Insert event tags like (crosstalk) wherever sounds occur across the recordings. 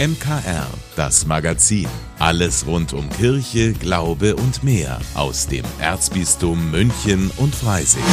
MKR, das Magazin. Alles rund um Kirche, Glaube und mehr aus dem Erzbistum München und Freising.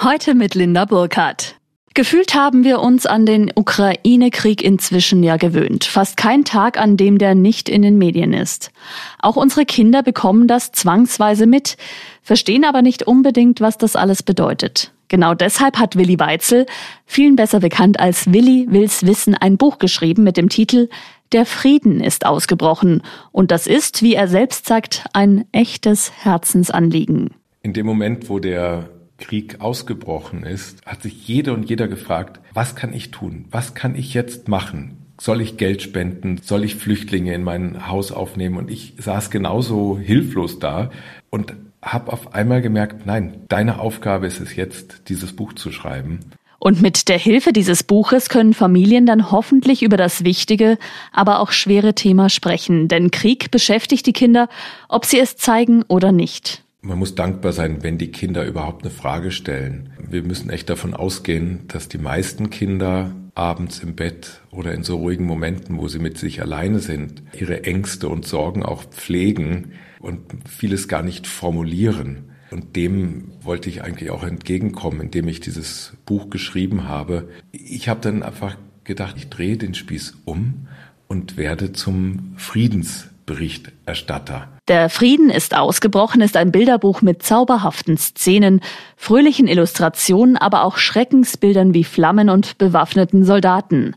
Heute mit Linda Burkhardt. Gefühlt haben wir uns an den Ukraine-Krieg inzwischen ja gewöhnt. Fast kein Tag, an dem der nicht in den Medien ist. Auch unsere Kinder bekommen das zwangsweise mit, verstehen aber nicht unbedingt, was das alles bedeutet. Genau deshalb hat Willi Weitzel, vielen besser bekannt als Willi will's wissen, ein Buch geschrieben mit dem Titel Der Frieden ist ausgebrochen. Und das ist, wie er selbst sagt, ein echtes Herzensanliegen. In dem Moment, wo der Krieg ausgebrochen ist, hat sich jede und jeder gefragt, was kann ich tun? Was kann ich jetzt machen? Soll ich Geld spenden? Soll ich Flüchtlinge in mein Haus aufnehmen? Und ich saß genauso hilflos da und habe auf einmal gemerkt, nein, deine Aufgabe ist es jetzt, dieses Buch zu schreiben. Und mit der Hilfe dieses Buches können Familien dann hoffentlich über das wichtige, aber auch schwere Thema sprechen. Denn Krieg beschäftigt die Kinder, ob sie es zeigen oder nicht. Man muss dankbar sein, wenn die Kinder überhaupt eine Frage stellen. Wir müssen echt davon ausgehen, dass die meisten Kinder abends im Bett oder in so ruhigen Momenten, wo sie mit sich alleine sind, ihre Ängste und Sorgen auch pflegen und vieles gar nicht formulieren. Und dem wollte ich eigentlich auch entgegenkommen, indem ich dieses Buch geschrieben habe. Ich habe dann einfach gedacht, ich drehe den Spieß um und werde zum Friedens Berichterstatter. Der Frieden ist ausgebrochen ist ein Bilderbuch mit zauberhaften Szenen, fröhlichen Illustrationen, aber auch Schreckensbildern wie Flammen und bewaffneten Soldaten.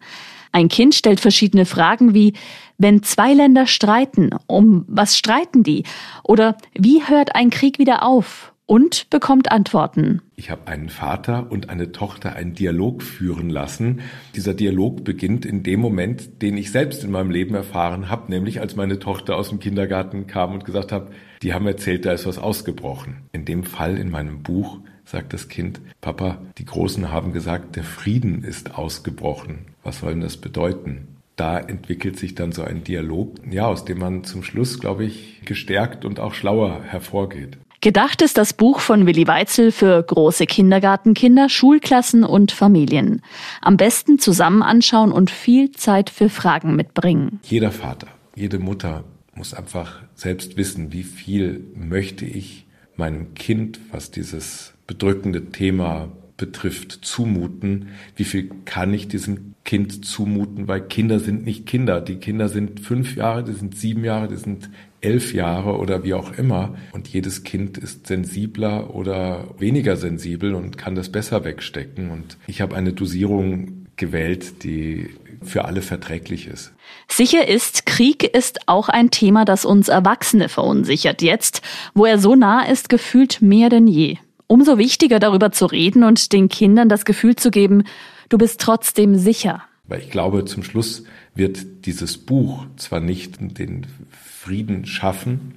Ein Kind stellt verschiedene Fragen wie, wenn zwei Länder streiten, um was streiten die? Oder wie hört ein Krieg wieder auf? und bekommt Antworten. Ich habe einen Vater und eine Tochter einen Dialog führen lassen. Dieser Dialog beginnt in dem Moment, den ich selbst in meinem Leben erfahren habe, nämlich als meine Tochter aus dem Kindergarten kam und gesagt hat, die haben erzählt, da ist was ausgebrochen. In dem Fall in meinem Buch sagt das Kind, Papa, die Großen haben gesagt, der Frieden ist ausgebrochen. Was soll denn das bedeuten? da entwickelt sich dann so ein Dialog, ja, aus dem man zum Schluss, glaube ich, gestärkt und auch schlauer hervorgeht. Gedacht ist das Buch von Willi Weitzel für große Kindergartenkinder, Schulklassen und Familien. Am besten zusammen anschauen und viel Zeit für Fragen mitbringen. Jeder Vater, jede Mutter muss einfach selbst wissen, wie viel möchte ich meinem Kind, was dieses bedrückende Thema betrifft, zumuten, wie viel kann ich diesem Kind zumuten, weil Kinder sind nicht Kinder. Die Kinder sind fünf Jahre, die sind sieben Jahre, die sind elf Jahre oder wie auch immer. Und jedes Kind ist sensibler oder weniger sensibel und kann das besser wegstecken. Und ich habe eine Dosierung gewählt, die für alle verträglich ist. Sicher ist, Krieg ist auch ein Thema, das uns Erwachsene verunsichert. Jetzt, wo er so nah ist, gefühlt mehr denn je. Umso wichtiger darüber zu reden und den Kindern das Gefühl zu geben, du bist trotzdem sicher. Weil ich glaube, zum Schluss wird dieses Buch zwar nicht den Frieden schaffen,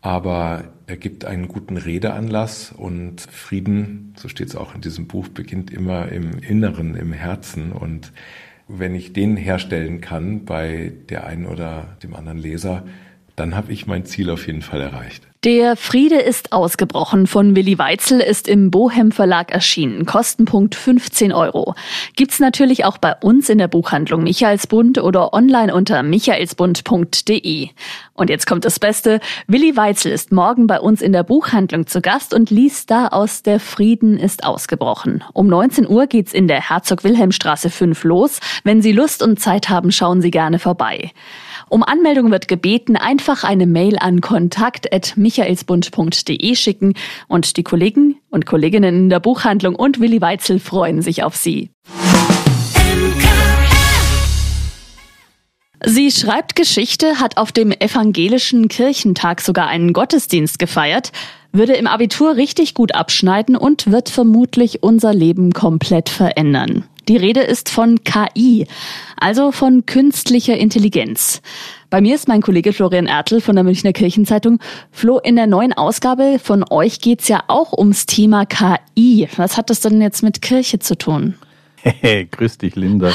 aber er gibt einen guten Redeanlass und Frieden, so steht es auch in diesem Buch, beginnt immer im Inneren, im Herzen und wenn ich den herstellen kann bei der einen oder dem anderen Leser, dann habe ich mein Ziel auf jeden Fall erreicht. Der Friede ist ausgebrochen von Willi Weitzel ist im Bohem Verlag erschienen. Kostenpunkt 15 Euro. Gibt's natürlich auch bei uns in der Buchhandlung Michaelsbund oder online unter michaelsbund.de. Und jetzt kommt das Beste. Willi Weitzel ist morgen bei uns in der Buchhandlung zu Gast und liest da aus Der Frieden ist ausgebrochen. Um 19 Uhr geht's in der Herzog-Wilhelm-Straße 5 los. Wenn Sie Lust und Zeit haben, schauen Sie gerne vorbei. Um Anmeldung wird gebeten, einfach eine Mail an kontakt.michaelsbund.de schicken und die Kollegen und Kolleginnen in der Buchhandlung und Willi Weitzel freuen sich auf Sie. Sie schreibt Geschichte, hat auf dem evangelischen Kirchentag sogar einen Gottesdienst gefeiert, würde im Abitur richtig gut abschneiden und wird vermutlich unser Leben komplett verändern. Die Rede ist von KI, also von künstlicher Intelligenz. Bei mir ist mein Kollege Florian Ertl von der Münchner Kirchenzeitung. Flo, in der neuen Ausgabe von euch geht's ja auch ums Thema KI. Was hat das denn jetzt mit Kirche zu tun? Hey, grüß dich, Linda.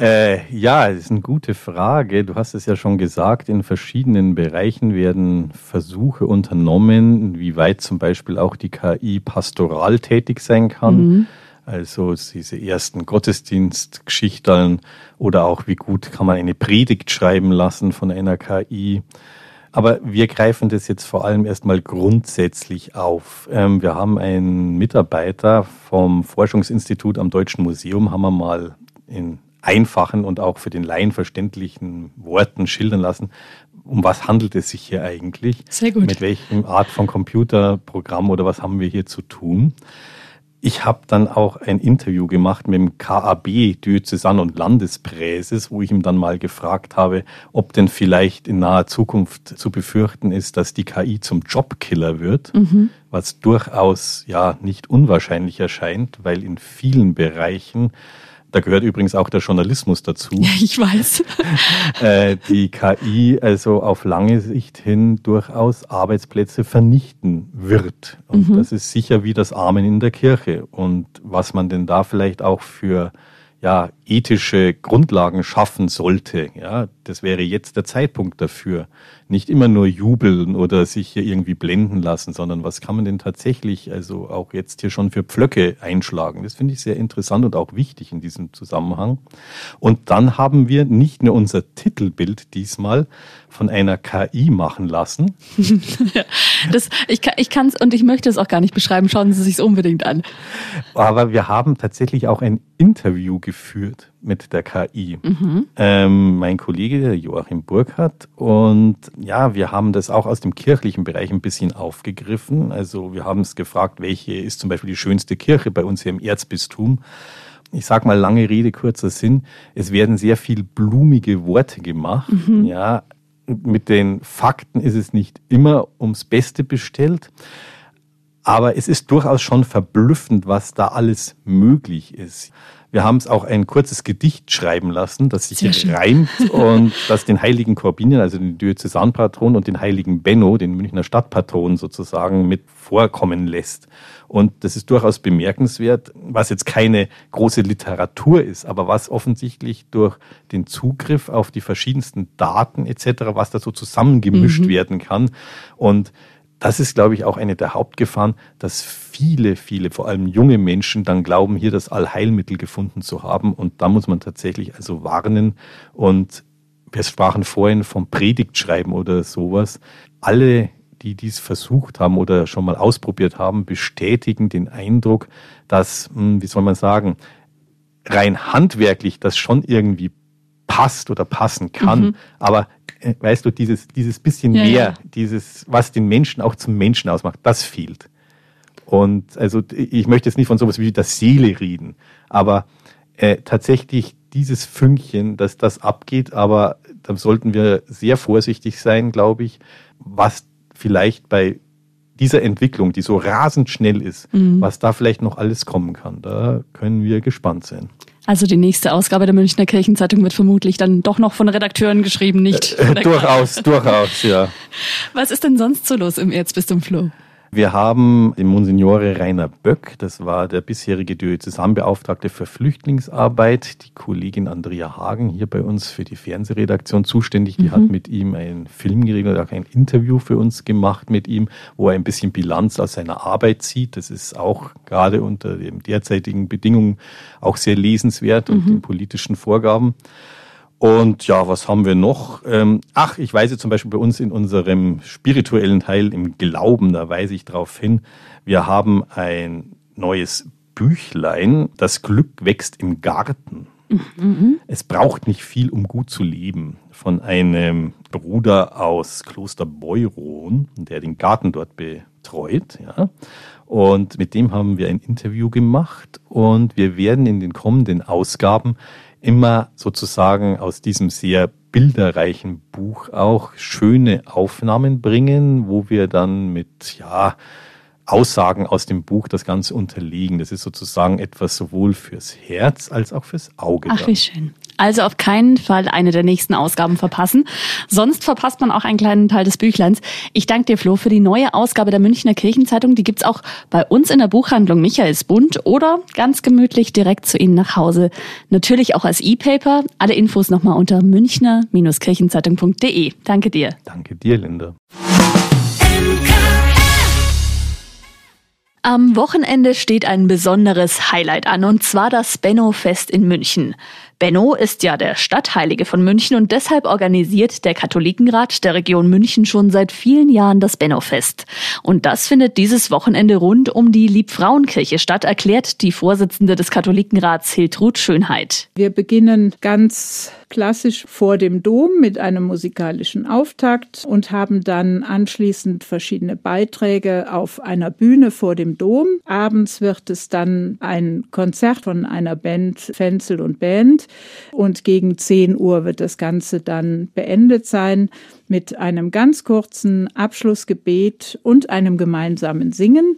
Äh, ja, das ist eine gute Frage. Du hast es ja schon gesagt, in verschiedenen Bereichen werden Versuche unternommen, wie weit zum Beispiel auch die KI pastoral tätig sein kann. Mhm Also diese ersten Gottesdienstgeschichten oder auch wie gut kann man eine Predigt schreiben lassen von einer KI. Aber wir greifen das jetzt vor allem erstmal grundsätzlich auf. Ähm, wir haben einen Mitarbeiter vom Forschungsinstitut am Deutschen Museum, haben wir mal in einfachen und auch für den Laien verständlichen Worten schildern lassen, um was handelt es sich hier eigentlich? Sehr gut. Mit welchem Art von Computerprogramm oder was haben wir hier zu tun? Ich habe dann auch ein Interview gemacht mit dem KAB Diözesan- und Landespräses, wo ich ihm dann mal gefragt habe, ob denn vielleicht in naher Zukunft zu befürchten ist, dass die KI zum Jobkiller wird, mhm. was durchaus ja nicht unwahrscheinlich erscheint, weil in vielen Bereichen da gehört übrigens auch der Journalismus dazu. Ja, ich weiß. (laughs) Äh, die KI also auf lange Sicht hin durchaus Arbeitsplätze vernichten wird. Und mhm. das ist sicher wie das Amen in der Kirche. Und was man denn da vielleicht auch für ja, ethische Grundlagen schaffen sollte. Ja, das wäre jetzt der Zeitpunkt dafür. Nicht immer nur jubeln oder sich hier irgendwie blenden lassen, sondern was kann man denn tatsächlich also auch jetzt hier schon für Pflöcke einschlagen? Das finde ich sehr interessant und auch wichtig in diesem Zusammenhang. Und dann haben wir nicht nur unser Titelbild diesmal von einer KI machen lassen. (laughs) das, ich kann es und ich möchte es auch gar nicht beschreiben. Schauen Sie sich unbedingt an. Aber wir haben tatsächlich auch ein Interview geführt mit der KI. Mhm. Ähm, mein Kollege Joachim Burkhardt und ja, wir haben das auch aus dem kirchlichen Bereich ein bisschen aufgegriffen. Also wir haben es gefragt, welche ist zum Beispiel die schönste Kirche bei uns hier im Erzbistum. Ich sag mal lange Rede, kurzer Sinn. Es werden sehr viel blumige Worte gemacht. Mhm. Ja, mit den Fakten ist es nicht immer ums Beste bestellt. Aber es ist durchaus schon verblüffend, was da alles möglich ist. Wir haben es auch ein kurzes Gedicht schreiben lassen, das sich reimt (laughs) und das den heiligen Korbinian, also den Diözesanpatron und den heiligen Benno, den Münchner Stadtpatron sozusagen mit vorkommen lässt. Und das ist durchaus bemerkenswert, was jetzt keine große Literatur ist, aber was offensichtlich durch den Zugriff auf die verschiedensten Daten etc., was da so zusammengemischt mhm. werden kann. Und das ist, glaube ich, auch eine der Hauptgefahren, dass viele, viele, vor allem junge Menschen dann glauben, hier das Allheilmittel gefunden zu haben. Und da muss man tatsächlich also warnen. Und wir sprachen vorhin vom Predigtschreiben oder sowas. Alle, die dies versucht haben oder schon mal ausprobiert haben, bestätigen den Eindruck, dass, hm, wie soll man sagen, rein handwerklich das schon irgendwie passt oder passen kann. Mhm. Aber weißt du, dieses, dieses bisschen ja, mehr, ja. dieses, was den Menschen auch zum Menschen ausmacht, das fehlt. Und also ich möchte jetzt nicht von sowas wie der Seele reden, aber äh, tatsächlich dieses Fünkchen, dass das abgeht, aber da sollten wir sehr vorsichtig sein, glaube ich, was vielleicht bei dieser Entwicklung, die so rasend schnell ist, mhm. was da vielleicht noch alles kommen kann. Da können wir gespannt sein. Also die nächste Ausgabe der Münchner Kirchenzeitung wird vermutlich dann doch noch von Redakteuren geschrieben, nicht? Äh, durchaus, durchaus, ja. Was ist denn sonst so los im Erzbistum Floh? Wir haben den Monsignore Rainer Böck, das war der bisherige Diözesanbeauftragte für Flüchtlingsarbeit, die Kollegin Andrea Hagen hier bei uns für die Fernsehredaktion zuständig, die mhm. hat mit ihm einen Film geregelt, auch ein Interview für uns gemacht mit ihm, wo er ein bisschen Bilanz aus seiner Arbeit zieht. Das ist auch gerade unter den derzeitigen Bedingungen auch sehr lesenswert und mhm. den politischen Vorgaben. Und ja, was haben wir noch? Ähm, ach, ich weise zum Beispiel bei uns in unserem spirituellen Teil im Glauben, da weise ich darauf hin, wir haben ein neues Büchlein, das Glück wächst im Garten. Mhm. Es braucht nicht viel, um gut zu leben. Von einem Bruder aus Kloster Beuron, der den Garten dort betreut. Ja. Und mit dem haben wir ein Interview gemacht und wir werden in den kommenden Ausgaben immer sozusagen aus diesem sehr bilderreichen Buch auch schöne Aufnahmen bringen, wo wir dann mit, ja, Aussagen aus dem Buch das Ganze unterliegen. Das ist sozusagen etwas sowohl fürs Herz als auch fürs Auge. Ach, wie schön. Also auf keinen Fall eine der nächsten Ausgaben verpassen. Sonst verpasst man auch einen kleinen Teil des Büchleins. Ich danke dir, Flo, für die neue Ausgabe der Münchner Kirchenzeitung. Die gibt's auch bei uns in der Buchhandlung Michaelsbund oder ganz gemütlich direkt zu Ihnen nach Hause. Natürlich auch als E-Paper. Alle Infos nochmal unter münchner-kirchenzeitung.de. Danke dir. Danke dir, Linda. Am Wochenende steht ein besonderes Highlight an, und zwar das Benno-Fest in München. Benno ist ja der Stadtheilige von München und deshalb organisiert der Katholikenrat der Region München schon seit vielen Jahren das Benno-Fest. Und das findet dieses Wochenende rund um die Liebfrauenkirche statt, erklärt die Vorsitzende des Katholikenrats Hiltrud Schönheit. Wir beginnen ganz klassisch vor dem Dom mit einem musikalischen Auftakt und haben dann anschließend verschiedene Beiträge auf einer Bühne vor dem Dom. Abends wird es dann ein Konzert von einer Band Fenzel und Band und gegen 10 Uhr wird das Ganze dann beendet sein mit einem ganz kurzen Abschlussgebet und einem gemeinsamen Singen.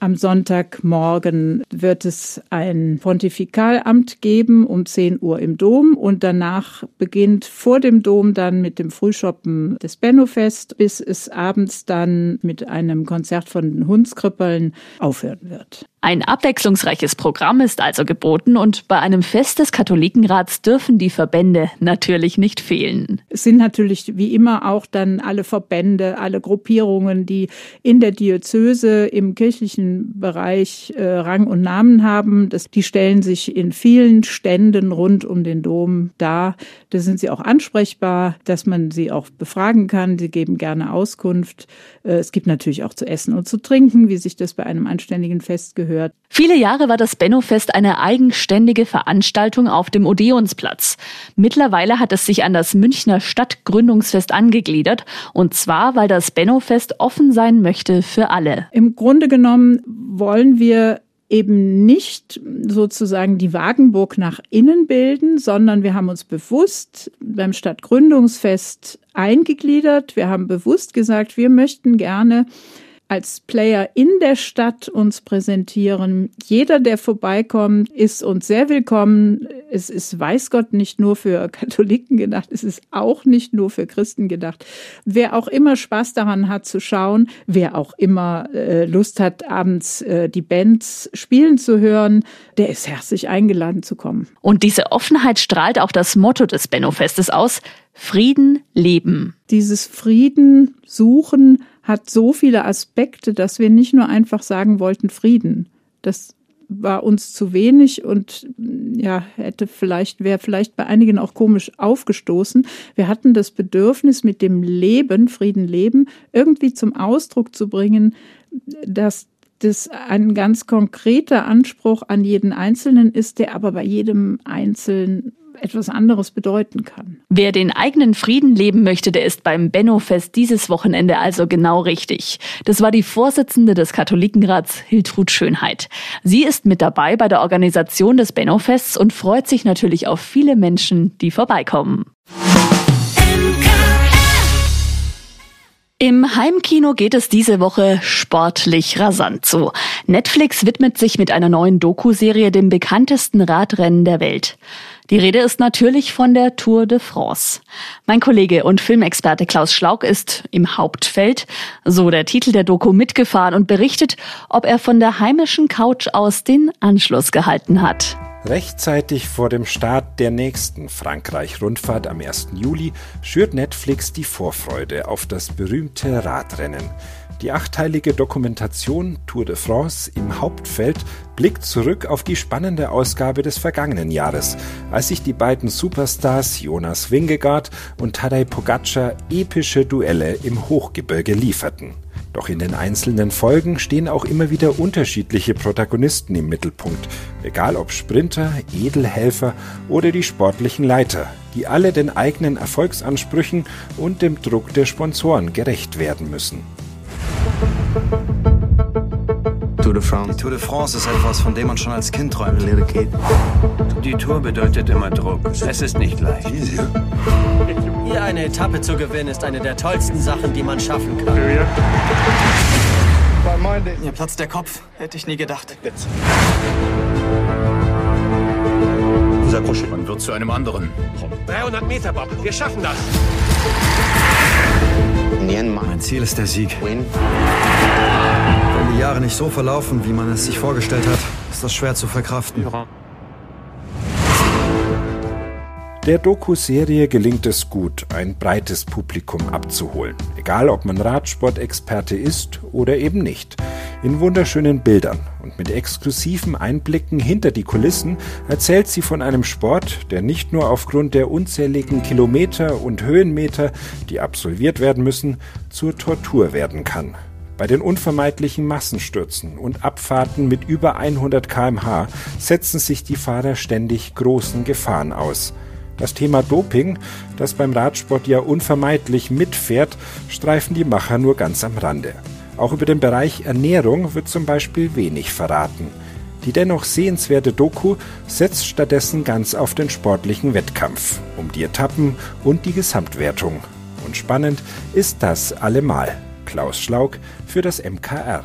Am Sonntagmorgen wird es ein Pontifikalamt geben um 10 Uhr im Dom und danach beginnt vor dem Dom dann mit dem Frühschoppen des Bennofest, bis es abends dann mit einem Konzert von den Hundskrippeln aufhören wird. Ein abwechslungsreiches Programm ist also geboten und bei einem Fest des Katholikenrats dürfen die Verbände natürlich nicht fehlen. Es sind natürlich wie immer auch dann alle Verbände, alle Gruppierungen, die in der Diözese im kirchlichen Bereich äh, Rang und Namen haben. Das, die stellen sich in vielen Ständen rund um den Dom dar. Da sind sie auch ansprechbar, dass man sie auch befragen kann. Sie geben gerne Auskunft. Äh, es gibt natürlich auch zu essen und zu trinken, wie sich das bei einem anständigen Fest gehört gehört. Viele Jahre war das Benno-Fest eine eigenständige Veranstaltung auf dem Odeonsplatz. Mittlerweile hat es sich an das Münchner Stadtgründungsfest angegliedert. Und zwar, weil das Benno-Fest offen sein möchte für alle. Im Grunde genommen wollen wir eben nicht sozusagen die Wagenburg nach innen bilden, sondern wir haben uns bewusst beim Stadtgründungsfest eingegliedert. Wir haben bewusst gesagt, wir möchten gerne als Player in der Stadt uns präsentieren. Jeder, der vorbeikommt, ist uns sehr willkommen. Es ist, weiß Gott, nicht nur für (laughs) Katholiken gedacht, es ist auch nicht nur für Christen gedacht. Wer auch immer Spaß daran hat zu schauen, wer auch immer äh, Lust hat, abends äh, die Bands spielen zu hören, der ist herzlich eingeladen zu kommen. Und diese Offenheit strahlt auch das Motto des Benno-Festes aus. Frieden leben. Dieses Frieden suchen hat so viele Aspekte, dass wir nicht nur einfach sagen wollten Frieden. Das war uns zu wenig und ja, hätte vielleicht, wäre vielleicht bei einigen auch komisch aufgestoßen. Wir hatten das Bedürfnis, mit dem Leben, Frieden leben, irgendwie zum Ausdruck zu bringen, dass das ein ganz konkreter Anspruch an jeden Einzelnen ist, der aber bei jedem Einzelnen etwas anderes bedeuten kann. Wer den eigenen Frieden leben möchte, der ist beim Benno-Fest dieses Wochenende also genau richtig. Das war die Vorsitzende des Katholikenrats Hiltrud Schönheit. Sie ist mit dabei bei der Organisation des Benno-Fests und freut sich natürlich auf viele Menschen, die vorbeikommen. Im Heimkino geht es diese Woche sportlich rasant zu. Netflix widmet sich mit einer neuen Doku-Serie dem bekanntesten Radrennen der Welt. Die Rede ist natürlich von der Tour de France. Mein Kollege und Filmexperte Klaus Schlauk ist im Hauptfeld, so der Titel der Doku, mitgefahren und berichtet, ob er von der heimischen Couch aus den Anschluss gehalten hat. Rechtzeitig vor dem Start der nächsten Frankreich-Rundfahrt am 1. Juli schürt Netflix die Vorfreude auf das berühmte Radrennen. Die achteilige Dokumentation Tour de France im Hauptfeld blickt zurück auf die spannende Ausgabe des vergangenen Jahres, als sich die beiden Superstars Jonas Wingegaard und Tadej Pogacar epische Duelle im Hochgebirge lieferten. Doch in den einzelnen Folgen stehen auch immer wieder unterschiedliche Protagonisten im Mittelpunkt, egal ob Sprinter, Edelhelfer oder die sportlichen Leiter, die alle den eigenen Erfolgsansprüchen und dem Druck der Sponsoren gerecht werden müssen. Tour de France. Die Tour de France ist etwas, von dem man schon als Kind träumt. Die Tour bedeutet immer Druck. Es ist nicht leicht. Hier eine Etappe zu gewinnen, ist eine der tollsten Sachen, die man schaffen kann. Mir platzt der Kopf. Hätte ich nie gedacht. Man wird zu einem anderen. 300 Meter, Bob. Wir schaffen das. Mein Ziel ist der Sieg. Wenn die Jahre nicht so verlaufen, wie man es sich vorgestellt hat, ist das schwer zu verkraften. Der Doku-Serie gelingt es gut, ein breites Publikum abzuholen, egal ob man Radsportexperte ist oder eben nicht. In wunderschönen Bildern und mit exklusiven Einblicken hinter die Kulissen erzählt sie von einem Sport, der nicht nur aufgrund der unzähligen Kilometer und Höhenmeter, die absolviert werden müssen, zur Tortur werden kann. Bei den unvermeidlichen Massenstürzen und Abfahrten mit über 100 kmh setzen sich die Fahrer ständig großen Gefahren aus. Das Thema Doping, das beim Radsport ja unvermeidlich mitfährt, streifen die Macher nur ganz am Rande. Auch über den Bereich Ernährung wird zum Beispiel wenig verraten. Die dennoch sehenswerte Doku setzt stattdessen ganz auf den sportlichen Wettkampf, um die Etappen und die Gesamtwertung. Und spannend ist das allemal. Klaus Schlaug für das MKR.